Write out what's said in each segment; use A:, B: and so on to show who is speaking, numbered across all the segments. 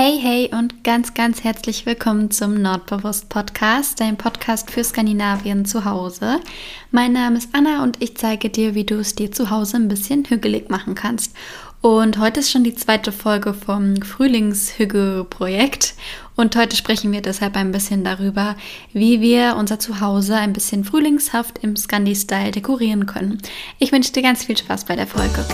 A: Hey, hey und ganz, ganz herzlich willkommen zum Nordbewusst Podcast, dein Podcast für Skandinavien zu Hause. Mein Name ist Anna und ich zeige dir, wie du es dir zu Hause ein bisschen hügelig machen kannst. Und heute ist schon die zweite Folge vom Frühlingshügge-Projekt. Und heute sprechen wir deshalb ein bisschen darüber, wie wir unser Zuhause ein bisschen frühlingshaft im Scandi-Style dekorieren können. Ich wünsche dir ganz viel Spaß bei der Folge.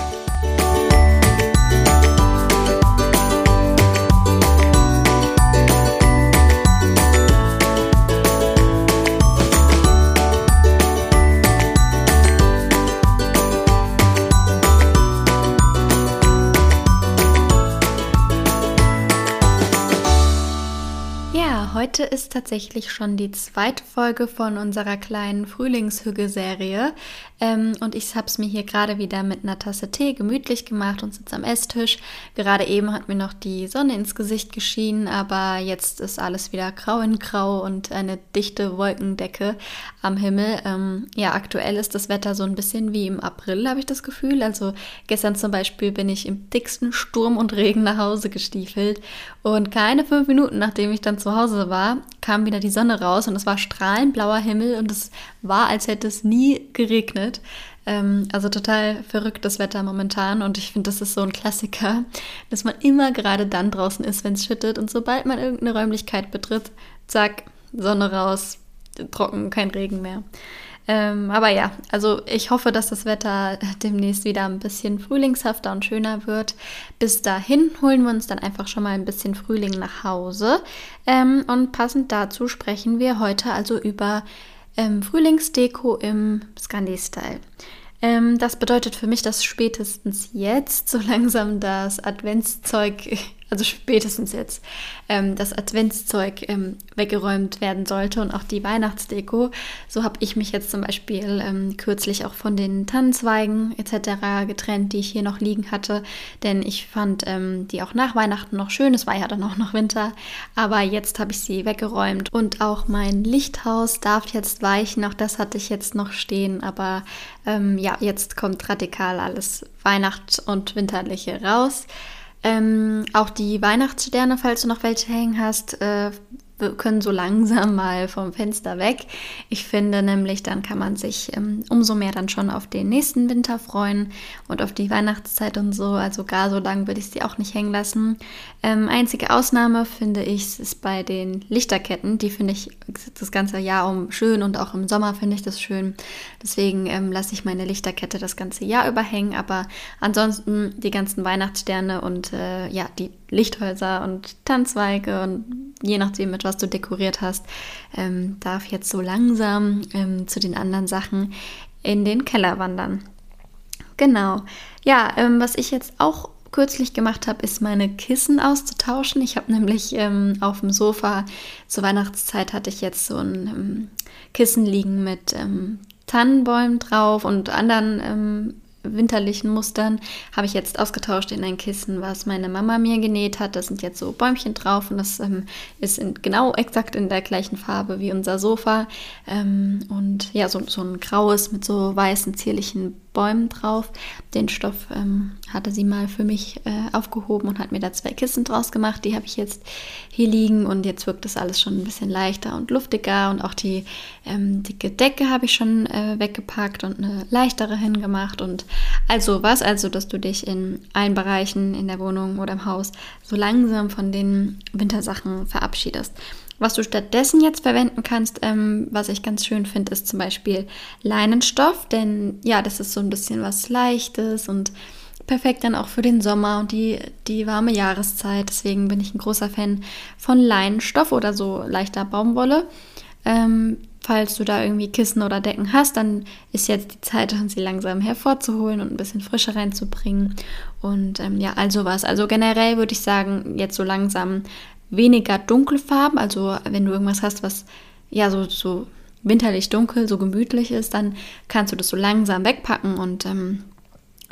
A: Heute ist tatsächlich schon die zweite Folge von unserer kleinen Frühlingshügge-Serie. Ähm, und ich habe es mir hier gerade wieder mit einer Tasse Tee gemütlich gemacht und sitze am Esstisch. Gerade eben hat mir noch die Sonne ins Gesicht geschienen, aber jetzt ist alles wieder grau in grau und eine dichte Wolkendecke am Himmel. Ähm, ja, aktuell ist das Wetter so ein bisschen wie im April, habe ich das Gefühl. Also gestern zum Beispiel bin ich im dicksten Sturm und Regen nach Hause gestiefelt und keine fünf Minuten, nachdem ich dann zu Hause war, kam wieder die Sonne raus und es war strahlend blauer Himmel und es war, als hätte es nie geregnet. Ähm, also total verrücktes Wetter momentan und ich finde, das ist so ein Klassiker, dass man immer gerade dann draußen ist, wenn es schüttet und sobald man irgendeine Räumlichkeit betritt, zack, Sonne raus, trocken, kein Regen mehr. Ähm, aber ja, also ich hoffe, dass das Wetter demnächst wieder ein bisschen frühlingshafter und schöner wird. Bis dahin holen wir uns dann einfach schon mal ein bisschen Frühling nach Hause. Ähm, und passend dazu sprechen wir heute also über ähm, Frühlingsdeko im Scandi-Style. Ähm, das bedeutet für mich, dass spätestens jetzt so langsam das Adventszeug also spätestens jetzt, ähm, das Adventszeug ähm, weggeräumt werden sollte und auch die Weihnachtsdeko. So habe ich mich jetzt zum Beispiel ähm, kürzlich auch von den Tannenzweigen etc. getrennt, die ich hier noch liegen hatte, denn ich fand ähm, die auch nach Weihnachten noch schön. Es war ja dann auch noch Winter, aber jetzt habe ich sie weggeräumt und auch mein Lichthaus darf jetzt weichen. Auch das hatte ich jetzt noch stehen, aber ähm, ja, jetzt kommt radikal alles Weihnacht- und Winterliche raus. Ähm, auch die Weihnachtssterne, falls du noch welche hängen hast, äh, können so langsam mal vom Fenster weg. Ich finde nämlich, dann kann man sich ähm, umso mehr dann schon auf den nächsten Winter freuen und auf die Weihnachtszeit und so. Also gar so lang würde ich sie auch nicht hängen lassen. Ähm, einzige Ausnahme finde ich ist bei den Lichterketten. Die finde ich das ganze Jahr um schön und auch im Sommer finde ich das schön. Deswegen ähm, lasse ich meine Lichterkette das ganze Jahr über hängen. Aber ansonsten die ganzen Weihnachtssterne und äh, ja, die Lichthäuser und Tanzweige und je nachdem, mit was du dekoriert hast, ähm, darf jetzt so langsam ähm, zu den anderen Sachen in den Keller wandern. Genau. Ja, ähm, was ich jetzt auch kürzlich gemacht habe, ist meine Kissen auszutauschen. Ich habe nämlich ähm, auf dem Sofa zur Weihnachtszeit hatte ich jetzt so ein ähm, Kissen liegen mit ähm, Tannenbäumen drauf und anderen ähm, winterlichen Mustern habe ich jetzt ausgetauscht in ein Kissen, was meine Mama mir genäht hat. Da sind jetzt so Bäumchen drauf und das ähm, ist in, genau exakt in der gleichen Farbe wie unser Sofa. Ähm, und ja, so, so ein graues mit so weißen, zierlichen Bäumen drauf. Den Stoff ähm, hatte sie mal für mich äh, aufgehoben und hat mir da zwei Kissen draus gemacht. Die habe ich jetzt hier liegen und jetzt wirkt das alles schon ein bisschen leichter und luftiger und auch die ähm, dicke Decke habe ich schon äh, weggepackt und eine leichtere hingemacht und also was, also dass du dich in allen Bereichen in der Wohnung oder im Haus so langsam von den Wintersachen verabschiedest. Was du stattdessen jetzt verwenden kannst, ähm, was ich ganz schön finde, ist zum Beispiel Leinenstoff, denn ja, das ist so ein bisschen was Leichtes und perfekt dann auch für den Sommer und die, die warme Jahreszeit. Deswegen bin ich ein großer Fan von Leinenstoff oder so leichter Baumwolle. Ähm, falls du da irgendwie Kissen oder Decken hast, dann ist jetzt die Zeit, sie langsam hervorzuholen und ein bisschen Frische reinzubringen. Und ähm, ja, also was. Also generell würde ich sagen, jetzt so langsam weniger Dunkelfarben. Also wenn du irgendwas hast, was ja so, so winterlich dunkel, so gemütlich ist, dann kannst du das so langsam wegpacken und ähm,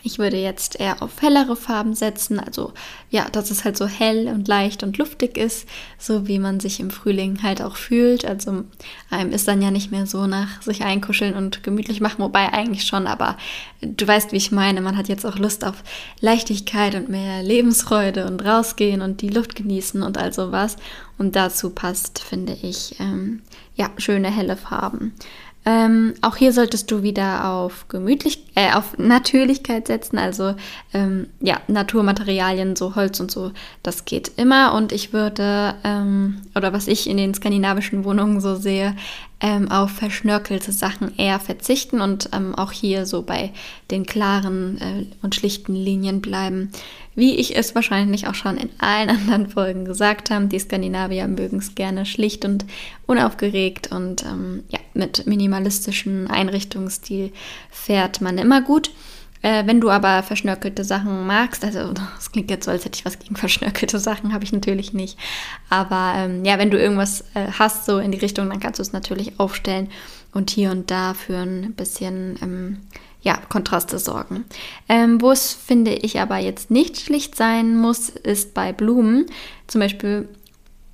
A: Ich würde jetzt eher auf hellere Farben setzen, also ja, dass es halt so hell und leicht und luftig ist, so wie man sich im Frühling halt auch fühlt. Also einem ist dann ja nicht mehr so nach sich einkuscheln und gemütlich machen, wobei eigentlich schon, aber du weißt, wie ich meine, man hat jetzt auch Lust auf Leichtigkeit und mehr Lebensfreude und rausgehen und die Luft genießen und all sowas. Und dazu passt, finde ich, ähm, ja, schöne helle Farben. Ähm, auch hier solltest du wieder auf gemütlich, äh, auf Natürlichkeit setzen, also ähm, ja, Naturmaterialien, so Holz und so, das geht immer. Und ich würde, ähm, oder was ich in den skandinavischen Wohnungen so sehe, ähm, auf verschnörkelte Sachen eher verzichten und ähm, auch hier so bei den klaren äh, und schlichten Linien bleiben. Wie ich es wahrscheinlich auch schon in allen anderen Folgen gesagt habe, die Skandinavier mögen es gerne schlicht und unaufgeregt und ähm, ja, mit minimalistischem Einrichtungsstil fährt man immer gut. Äh, wenn du aber verschnörkelte Sachen magst, also das klingt jetzt so, als hätte ich was gegen verschnörkelte Sachen, habe ich natürlich nicht. Aber ähm, ja, wenn du irgendwas äh, hast, so in die Richtung, dann kannst du es natürlich aufstellen und hier und da für ein bisschen ähm, ja, Kontraste sorgen. Ähm, Wo es, finde ich, aber jetzt nicht schlicht sein muss, ist bei Blumen. Zum Beispiel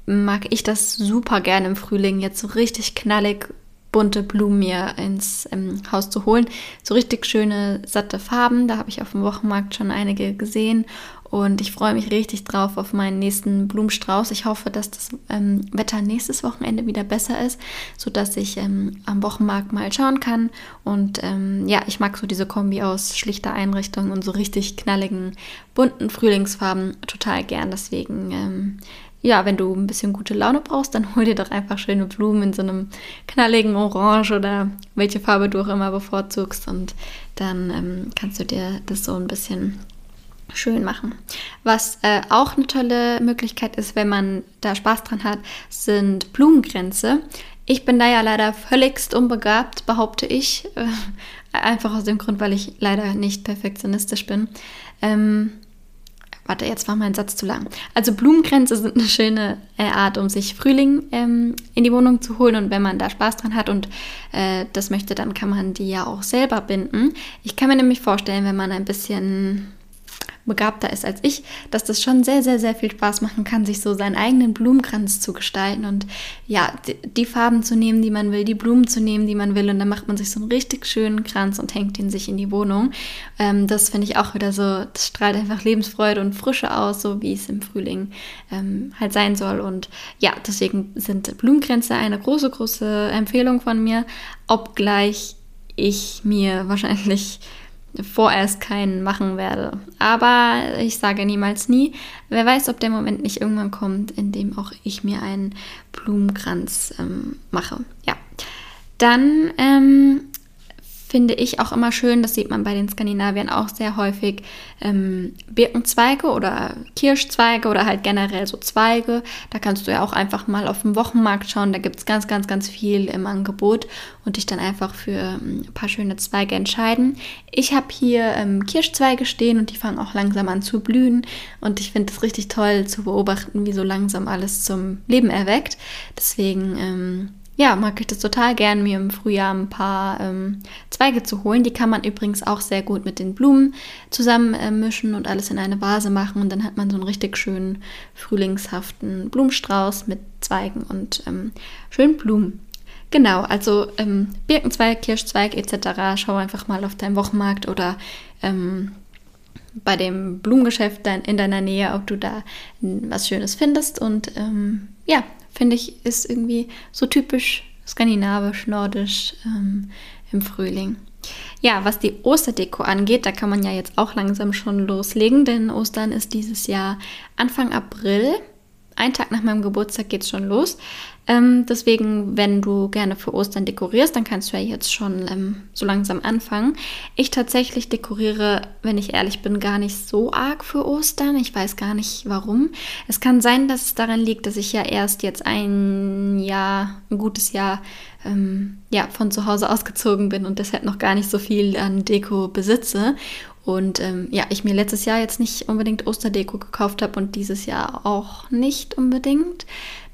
A: mag ich das super gerne im Frühling, jetzt so richtig knallig bunte Blumen mir ins ähm, Haus zu holen. So richtig schöne, satte Farben. Da habe ich auf dem Wochenmarkt schon einige gesehen. Und ich freue mich richtig drauf auf meinen nächsten Blumenstrauß. Ich hoffe, dass das ähm, Wetter nächstes Wochenende wieder besser ist, sodass ich ähm, am Wochenmarkt mal schauen kann. Und ähm, ja, ich mag so diese Kombi aus schlichter Einrichtung und so richtig knalligen, bunten Frühlingsfarben total gern. Deswegen ähm, ja, wenn du ein bisschen gute Laune brauchst, dann hol dir doch einfach schöne Blumen in so einem knalligen Orange oder welche Farbe du auch immer bevorzugst und dann ähm, kannst du dir das so ein bisschen schön machen. Was äh, auch eine tolle Möglichkeit ist, wenn man da Spaß dran hat, sind Blumenkränze. Ich bin da ja leider völligst unbegabt, behaupte ich. Äh, einfach aus dem Grund, weil ich leider nicht perfektionistisch bin. Ähm, Warte, jetzt war mein Satz zu lang. Also Blumenkränze sind eine schöne äh, Art, um sich Frühling ähm, in die Wohnung zu holen. Und wenn man da Spaß dran hat und äh, das möchte, dann kann man die ja auch selber binden. Ich kann mir nämlich vorstellen, wenn man ein bisschen begabter ist als ich, dass das schon sehr, sehr, sehr viel Spaß machen kann, sich so seinen eigenen Blumenkranz zu gestalten und ja, die, die, Farben zu nehmen, die man will, die Blumen zu nehmen, die man will und dann macht man sich so einen richtig schönen Kranz und hängt ihn sich in die Wohnung. Ähm, das finde ich auch wieder so, das strahlt einfach Lebensfreude und Frische aus, so wie es im Frühling ähm, halt sein soll und ja, deswegen sind Blumenkränze eine große, große Empfehlung von mir, obgleich ich mir wahrscheinlich vorerst keinen machen werde. Aber ich sage niemals nie. Wer weiß, ob der Moment nicht irgendwann kommt, in dem auch ich mir einen Blumenkranz ähm, mache. Ja. Dann ähm, finde ich auch immer schön, das sieht man bei den Skandinaviern auch sehr häufig, ähm, Birkenzweige oder Kirschzweige oder halt generell so Zweige. Da kannst du ja auch einfach mal auf dem Wochenmarkt schauen, da gibt es ganz, ganz, ganz viel im Angebot und dich dann einfach für ähm, ein paar schöne Zweige entscheiden. Ich habe hier ähm, Kirschzweige stehen und die fangen auch langsam an zu blühen und ich finde es richtig toll zu beobachten, wie so langsam alles zum Leben erweckt. Deswegen ähm, ja, mag ich das total gern, mir im Frühjahr ein paar ähm, Zweige zu holen. Die kann man übrigens auch sehr gut mit den Blumen zusammen äh, mischen und alles in eine Vase machen. Und dann hat man so einen richtig schönen frühlingshaften Blumenstrauß mit Zweigen und ähm, schönen Blumen. Genau, also ähm, Birkenzweig, Kirschzweig etc. Schau einfach mal auf deinem Wochenmarkt oder ähm, bei dem Blumengeschäft in deiner Nähe, ob du da was Schönes findest. Und ähm, ja, finde ich, ist irgendwie so typisch skandinavisch, nordisch ähm, im Frühling. Ja, was die Osterdeko angeht, da kann man ja jetzt auch langsam schon loslegen, denn Ostern ist dieses Jahr Anfang April. Ein Tag nach meinem Geburtstag geht es schon los. Ähm, deswegen, wenn du gerne für Ostern dekorierst, dann kannst du ja jetzt schon ähm, so langsam anfangen. Ich tatsächlich dekoriere, wenn ich ehrlich bin, gar nicht so arg für Ostern. Ich weiß gar nicht warum. Es kann sein, dass es daran liegt, dass ich ja erst jetzt ein Jahr, ein gutes Jahr ähm, ja, von zu Hause ausgezogen bin und deshalb noch gar nicht so viel an Deko besitze. Und ähm, ja, ich mir letztes Jahr jetzt nicht unbedingt Osterdeko gekauft habe und dieses Jahr auch nicht unbedingt.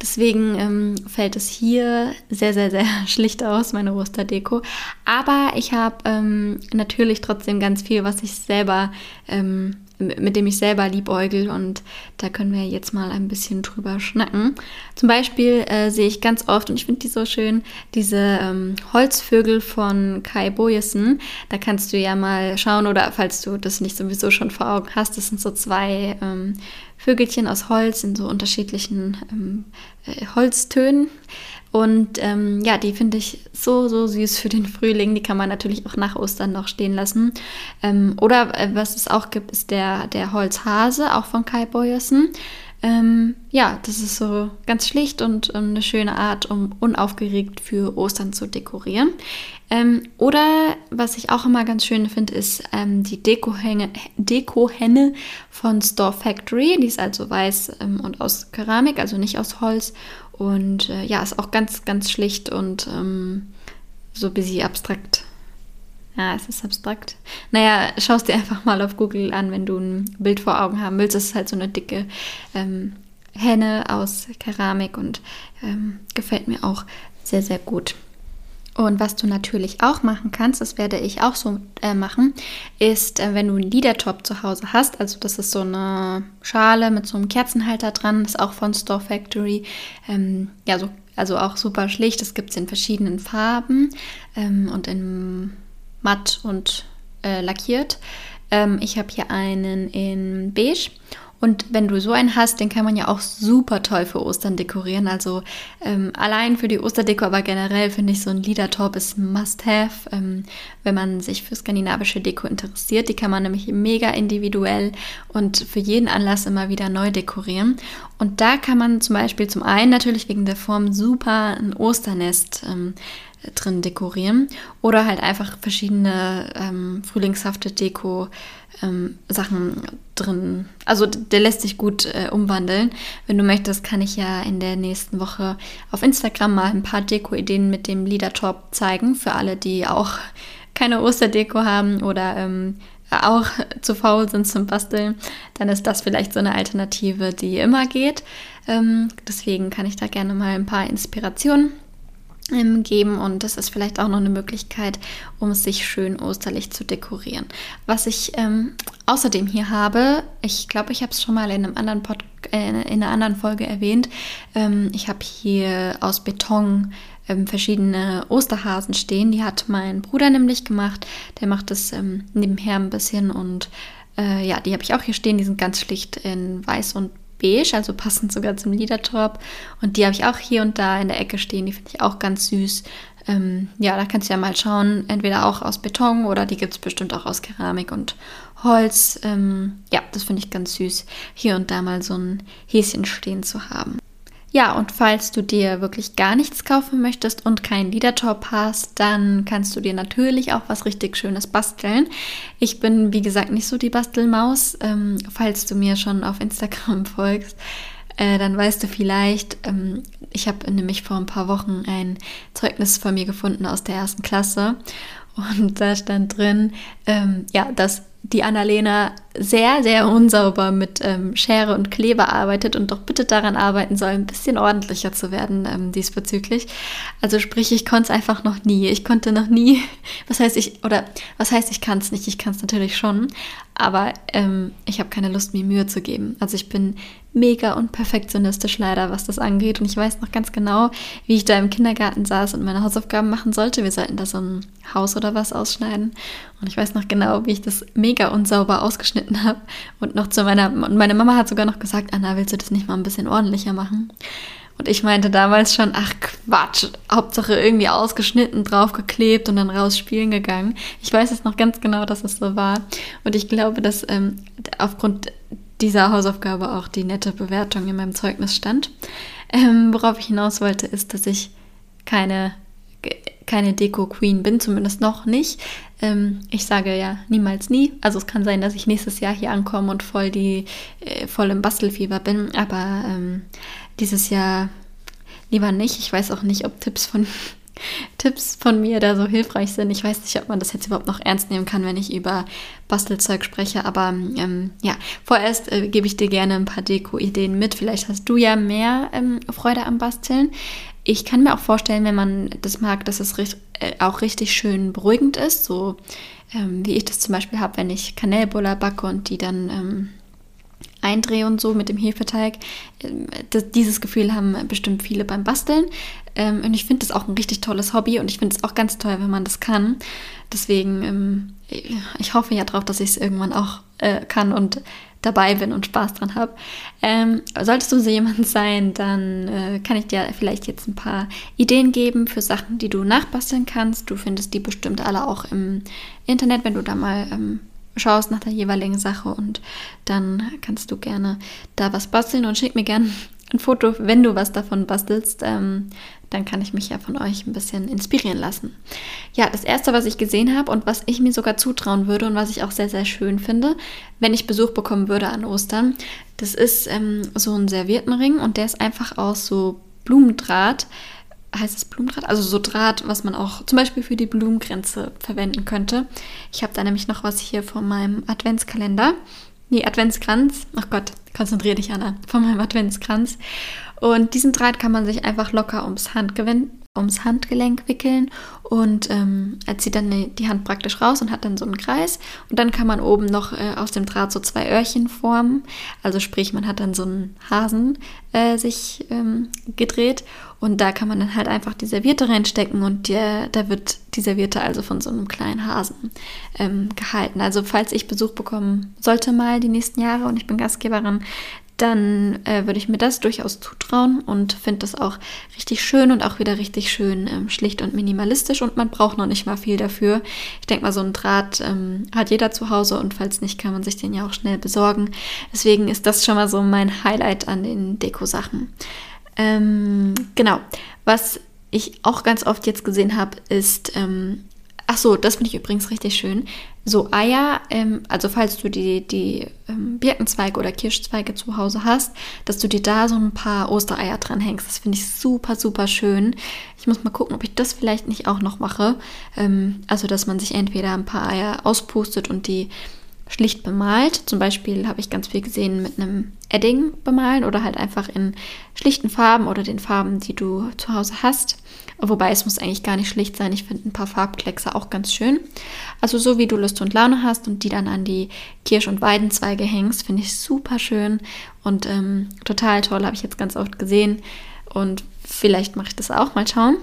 A: Deswegen ähm, fällt es hier sehr, sehr, sehr schlicht aus, meine Osterdeko. Aber ich habe ähm, natürlich trotzdem ganz viel, was ich selber ähm, mit dem ich selber liebäugel und da können wir jetzt mal ein bisschen drüber schnacken. Zum Beispiel äh, sehe ich ganz oft, und ich finde die so schön, diese ähm, Holzvögel von Kai Boyesen. Da kannst du ja mal schauen oder falls du das nicht sowieso schon vor Augen hast, das sind so zwei ähm, Vögelchen aus Holz in so unterschiedlichen ähm, äh, Holztönen. Und ähm, ja, die finde ich so, so süß für den Frühling. Die kann man natürlich auch nach Ostern noch stehen lassen. Ähm, oder äh, was es auch gibt, ist der, der Holzhase, auch von Kai Boyersen. Ähm, ja, das ist so ganz schlicht und ähm, eine schöne Art, um unaufgeregt für Ostern zu dekorieren. Ähm, oder was ich auch immer ganz schön finde, ist ähm, die Deko-Henne Deko von Store Factory. Die ist also weiß und aus Keramik, also nicht aus Holz. Und äh, ja, ist auch ganz, ganz schlicht und ähm, so ein bisschen abstrakt. Ja, es ist abstrakt. Naja, schau dir einfach mal auf Google an, wenn du ein Bild vor Augen haben willst. Es ist halt so eine dicke ähm, Henne aus Keramik und ähm, gefällt mir auch sehr, sehr gut. Und was du natürlich auch machen kannst, das werde ich auch so äh, machen, ist, äh, wenn du einen Liedertop zu Hause hast, also das ist so eine Schale mit so einem Kerzenhalter dran, ist auch von Store Factory, ähm, ja, so, also auch super schlicht, das gibt es in verschiedenen Farben ähm, und in matt und äh, lackiert. Ähm, ich habe hier einen in beige und wenn du so einen hast, den kann man ja auch super toll für Ostern dekorieren. Also ähm, allein für die Osterdeko, aber generell finde ich so ein Liedertop ist Must-Have, ähm, wenn man sich für skandinavische Deko interessiert. Die kann man nämlich mega individuell und für jeden Anlass immer wieder neu dekorieren. Und da kann man zum Beispiel zum einen natürlich wegen der Form super ein Osternest ähm, drin dekorieren oder halt einfach verschiedene ähm, frühlingshafte Deko ähm, Sachen drin. Also der lässt sich gut äh, umwandeln. Wenn du möchtest, kann ich ja in der nächsten Woche auf Instagram mal ein paar Deko-Ideen mit dem Liedertop zeigen für alle, die auch keine Osterdeko haben oder ähm, auch zu faul sind zum Basteln, dann ist das vielleicht so eine Alternative, die immer geht. Ähm, deswegen kann ich da gerne mal ein paar Inspirationen geben und das ist vielleicht auch noch eine Möglichkeit, um sich schön osterlich zu dekorieren. Was ich ähm, außerdem hier habe, ich glaube, ich habe es schon mal in einem anderen Pod äh, in einer anderen Folge erwähnt. Ähm, ich habe hier aus Beton ähm, verschiedene Osterhasen stehen. Die hat mein Bruder nämlich gemacht. Der macht das ähm, nebenher ein bisschen und äh, ja, die habe ich auch hier stehen. Die sind ganz schlicht in weiß und beige, also passend sogar zum Liedertop. Und die habe ich auch hier und da in der Ecke stehen. Die finde ich auch ganz süß. Ähm, ja, da kannst du ja mal schauen, entweder auch aus Beton oder die gibt es bestimmt auch aus Keramik und Holz. Ähm, ja, das finde ich ganz süß, hier und da mal so ein Häschen stehen zu haben. Ja, und falls du dir wirklich gar nichts kaufen möchtest und keinen Liedertop hast, dann kannst du dir natürlich auch was richtig Schönes basteln. Ich bin, wie gesagt, nicht so die Bastelmaus. Ähm, falls du mir schon auf Instagram folgst, äh, dann weißt du vielleicht, ähm, ich habe nämlich vor ein paar Wochen ein Zeugnis von mir gefunden aus der ersten Klasse. Und da stand drin, ähm, ja, dass die Annalena sehr, sehr unsauber mit ähm, Schere und Kleber arbeitet und doch bitte daran arbeiten soll, ein bisschen ordentlicher zu werden ähm, diesbezüglich. Also sprich, ich konnte es einfach noch nie. Ich konnte noch nie, was heißt ich, oder was heißt, ich kann es nicht, ich kann es natürlich schon, aber ähm, ich habe keine Lust, mir Mühe zu geben. Also ich bin mega und perfektionistisch leider, was das angeht. Und ich weiß noch ganz genau, wie ich da im Kindergarten saß und meine Hausaufgaben machen sollte. Wir sollten da so ein Haus oder was ausschneiden. Und ich weiß noch genau, wie ich das mega unsauber ausgeschnitten habe. Und noch zu meiner, und meine Mama hat sogar noch gesagt, Anna, willst du das nicht mal ein bisschen ordentlicher machen? Und ich meinte damals schon, ach Quatsch, Hauptsache irgendwie ausgeschnitten, draufgeklebt und dann raus spielen gegangen. Ich weiß jetzt noch ganz genau, dass es so war. Und ich glaube, dass ähm, aufgrund dieser Hausaufgabe auch die nette Bewertung in meinem Zeugnis stand. Ähm, worauf ich hinaus wollte, ist, dass ich keine, keine Deko-Queen bin, zumindest noch nicht. Ähm, ich sage ja niemals nie. Also es kann sein, dass ich nächstes Jahr hier ankomme und voll, die, äh, voll im Bastelfieber bin, aber ähm, dieses Jahr lieber nicht. Ich weiß auch nicht, ob Tipps von Tipps von mir da so hilfreich sind. Ich weiß nicht, ob man das jetzt überhaupt noch ernst nehmen kann, wenn ich über Bastelzeug spreche, aber ähm, ja, vorerst äh, gebe ich dir gerne ein paar Deko-Ideen mit. Vielleicht hast du ja mehr ähm, Freude am Basteln. Ich kann mir auch vorstellen, wenn man das mag, dass es richt äh, auch richtig schön beruhigend ist, so ähm, wie ich das zum Beispiel habe, wenn ich Kanelbuller backe und die dann ähm, eindrehe und so mit dem Hefeteig. Ähm, das, dieses Gefühl haben bestimmt viele beim Basteln. Ähm, und ich finde das auch ein richtig tolles Hobby und ich finde es auch ganz toll, wenn man das kann. Deswegen, ähm, ich hoffe ja drauf, dass ich es irgendwann auch äh, kann und dabei bin und Spaß dran habe. Ähm, solltest du so jemand sein, dann äh, kann ich dir vielleicht jetzt ein paar Ideen geben für Sachen, die du nachbasteln kannst. Du findest die bestimmt alle auch im Internet, wenn du da mal ähm, schaust nach der jeweiligen Sache und dann kannst du gerne da was basteln und schick mir gerne ein Foto, wenn du was davon bastelst. Ähm, dann kann ich mich ja von euch ein bisschen inspirieren lassen. Ja, das erste, was ich gesehen habe und was ich mir sogar zutrauen würde und was ich auch sehr, sehr schön finde, wenn ich Besuch bekommen würde an Ostern, das ist ähm, so ein Serviettenring und der ist einfach aus so Blumendraht heißt es Blumendraht? Also so Draht, was man auch zum Beispiel für die Blumengrenze verwenden könnte. Ich habe da nämlich noch was hier von meinem Adventskalender. Nee, Adventskranz. Ach Gott, konzentriere dich, Anna. Von meinem Adventskranz. Und diesen Draht kann man sich einfach locker ums Handgelenk, ums Handgelenk wickeln und ähm, er zieht dann die Hand praktisch raus und hat dann so einen Kreis. Und dann kann man oben noch äh, aus dem Draht so zwei Öhrchen formen. Also sprich, man hat dann so einen Hasen äh, sich ähm, gedreht und da kann man dann halt einfach die Serviette reinstecken und der, da wird die Serviette also von so einem kleinen Hasen ähm, gehalten. Also falls ich Besuch bekommen sollte mal die nächsten Jahre und ich bin Gastgeberin, dann äh, würde ich mir das durchaus zutrauen und finde das auch richtig schön und auch wieder richtig schön ähm, schlicht und minimalistisch und man braucht noch nicht mal viel dafür. Ich denke mal, so ein Draht ähm, hat jeder zu Hause und falls nicht, kann man sich den ja auch schnell besorgen. Deswegen ist das schon mal so mein Highlight an den Deko-Sachen. Ähm, genau, was ich auch ganz oft jetzt gesehen habe, ist ähm, Ach so, das finde ich übrigens richtig schön. So Eier, ähm, also falls du die, die ähm, Birkenzweige oder Kirschzweige zu Hause hast, dass du dir da so ein paar Ostereier dran hängst. Das finde ich super, super schön. Ich muss mal gucken, ob ich das vielleicht nicht auch noch mache. Ähm, also, dass man sich entweder ein paar Eier auspustet und die schlicht bemalt. Zum Beispiel habe ich ganz viel gesehen mit einem Edding bemalen oder halt einfach in schlichten Farben oder den Farben, die du zu Hause hast. Wobei es muss eigentlich gar nicht schlicht sein. Ich finde ein paar Farbkleckse auch ganz schön. Also so wie du Lust und Laune hast und die dann an die Kirsch- und Weidenzweige hängst, finde ich super schön und ähm, total toll. Habe ich jetzt ganz oft gesehen. Und vielleicht mache ich das auch mal schauen.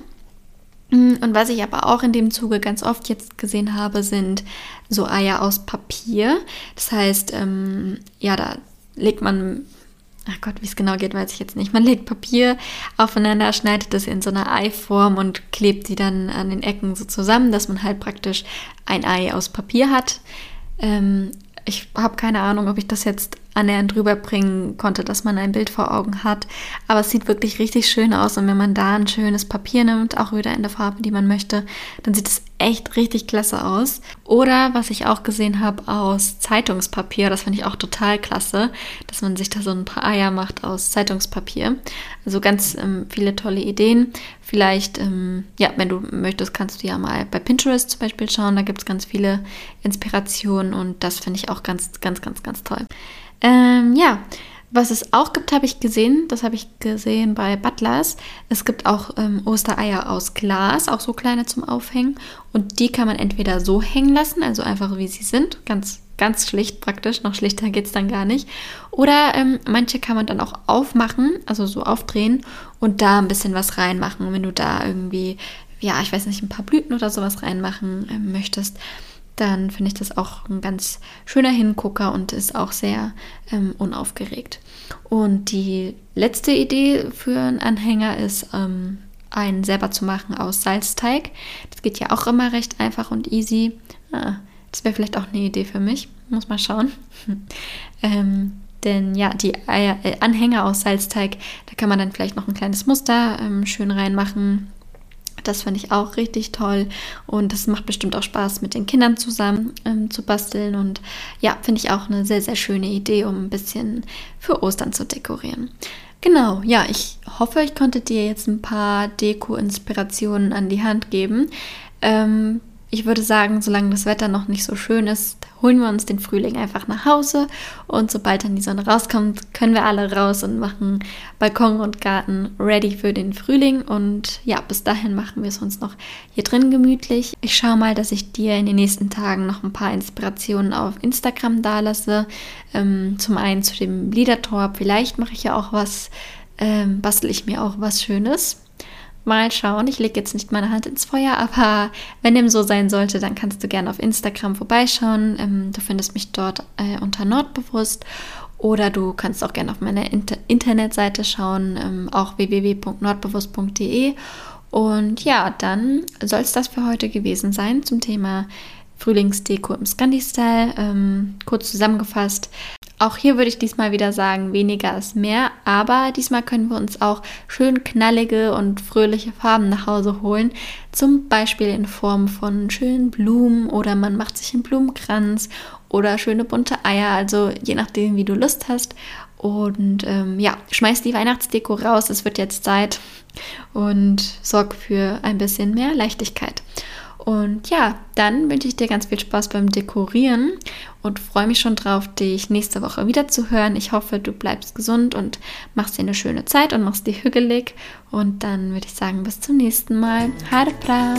A: Mm, und was ich aber auch in dem Zuge ganz oft jetzt gesehen habe, sind so Eier aus Papier. Das heißt, ähm, ja, da legt man ach Gott, wie es genau geht, weiß ich jetzt nicht. Man legt Papier aufeinander, schneidet es in so einer Eiform und klebt die dann an den Ecken so zusammen, dass man halt praktisch ein Ei aus Papier hat. Ähm, ich habe keine Ahnung, ob ich das jetzt annähernd rüberbringen konnte, dass man ein Bild vor Augen hat. Aber es sieht wirklich richtig schön aus und wenn man da ein schönes Papier nimmt, auch wieder in der Farbe, die man möchte, dann sieht es echt richtig klasse aus. Oder was ich auch gesehen habe aus Zeitungspapier, das finde ich auch total klasse, dass man sich da so ein paar Eier macht aus Zeitungspapier. Also ganz ähm, viele tolle Ideen. Vielleicht, ähm, ja, wenn du möchtest, kannst du ja mal bei Pinterest zum Beispiel schauen. Da gibt es ganz viele Inspirationen und das finde ich auch ganz, ganz, ganz, ganz toll. Ähm, ja, was es auch gibt, habe ich gesehen. Das habe ich gesehen bei Butlers. Es gibt auch ähm, Ostereier aus Glas, auch so kleine zum Aufhängen. Und die kann man entweder so hängen lassen, also einfach wie sie sind, ganz, ganz schlicht praktisch. Noch schlichter geht es dann gar nicht. Oder ähm, manche kann man dann auch aufmachen, also so aufdrehen und da ein bisschen was reinmachen. Wenn du da irgendwie, ja, ich weiß nicht, ein paar Blüten oder sowas reinmachen äh, möchtest dann finde ich das auch ein ganz schöner Hingucker und ist auch sehr ähm, unaufgeregt. Und die letzte Idee für einen Anhänger ist, ähm, einen selber zu machen aus Salzteig. Das geht ja auch immer recht einfach und easy. Ah, das wäre vielleicht auch eine Idee für mich. Muss mal schauen. ähm, denn ja, die äh, Anhänger aus Salzteig, da kann man dann vielleicht noch ein kleines Muster ähm, schön reinmachen das finde ich auch richtig toll und das macht bestimmt auch Spaß, mit den Kindern zusammen ähm, zu basteln. Und ja, finde ich auch eine sehr, sehr schöne Idee, um ein bisschen für Ostern zu dekorieren. Genau, ja, ich hoffe, ich konnte dir jetzt ein paar Deko-Inspirationen an die Hand geben. Ähm, ich würde sagen, solange das Wetter noch nicht so schön ist, holen wir uns den Frühling einfach nach Hause und sobald dann die Sonne rauskommt, können wir alle raus und machen Balkon und Garten ready für den Frühling und ja, bis dahin machen wir es uns noch hier drin gemütlich. Ich schaue mal, dass ich dir in den nächsten Tagen noch ein paar Inspirationen auf Instagram dalasse. Ähm, zum einen zu dem Liedertor, vielleicht mache ich ja auch was, ähm, bastel ich mir auch was Schönes. Mal schauen. Ich lege jetzt nicht meine Hand ins Feuer, aber wenn dem so sein sollte, dann kannst du gerne auf Instagram vorbeischauen. Ähm, du findest mich dort äh, unter Nordbewusst oder du kannst auch gerne auf meine Inter Internetseite schauen, ähm, auch www.nordbewusst.de. Und ja, dann soll es das für heute gewesen sein zum Thema Frühlingsdeko im Scandi-Style. Ähm, kurz zusammengefasst, auch hier würde ich diesmal wieder sagen, weniger ist mehr, aber diesmal können wir uns auch schön knallige und fröhliche Farben nach Hause holen. Zum Beispiel in Form von schönen Blumen oder man macht sich einen Blumenkranz oder schöne bunte Eier, also je nachdem, wie du Lust hast. Und ähm, ja, schmeiß die Weihnachtsdeko raus, es wird jetzt Zeit und sorg für ein bisschen mehr Leichtigkeit. Und ja, dann wünsche ich dir ganz viel Spaß beim Dekorieren und freue mich schon drauf, dich nächste Woche wieder zu hören. Ich hoffe, du bleibst gesund und machst dir eine schöne Zeit und machst dich hügelig. Und dann würde ich sagen, bis zum nächsten Mal. Harpra!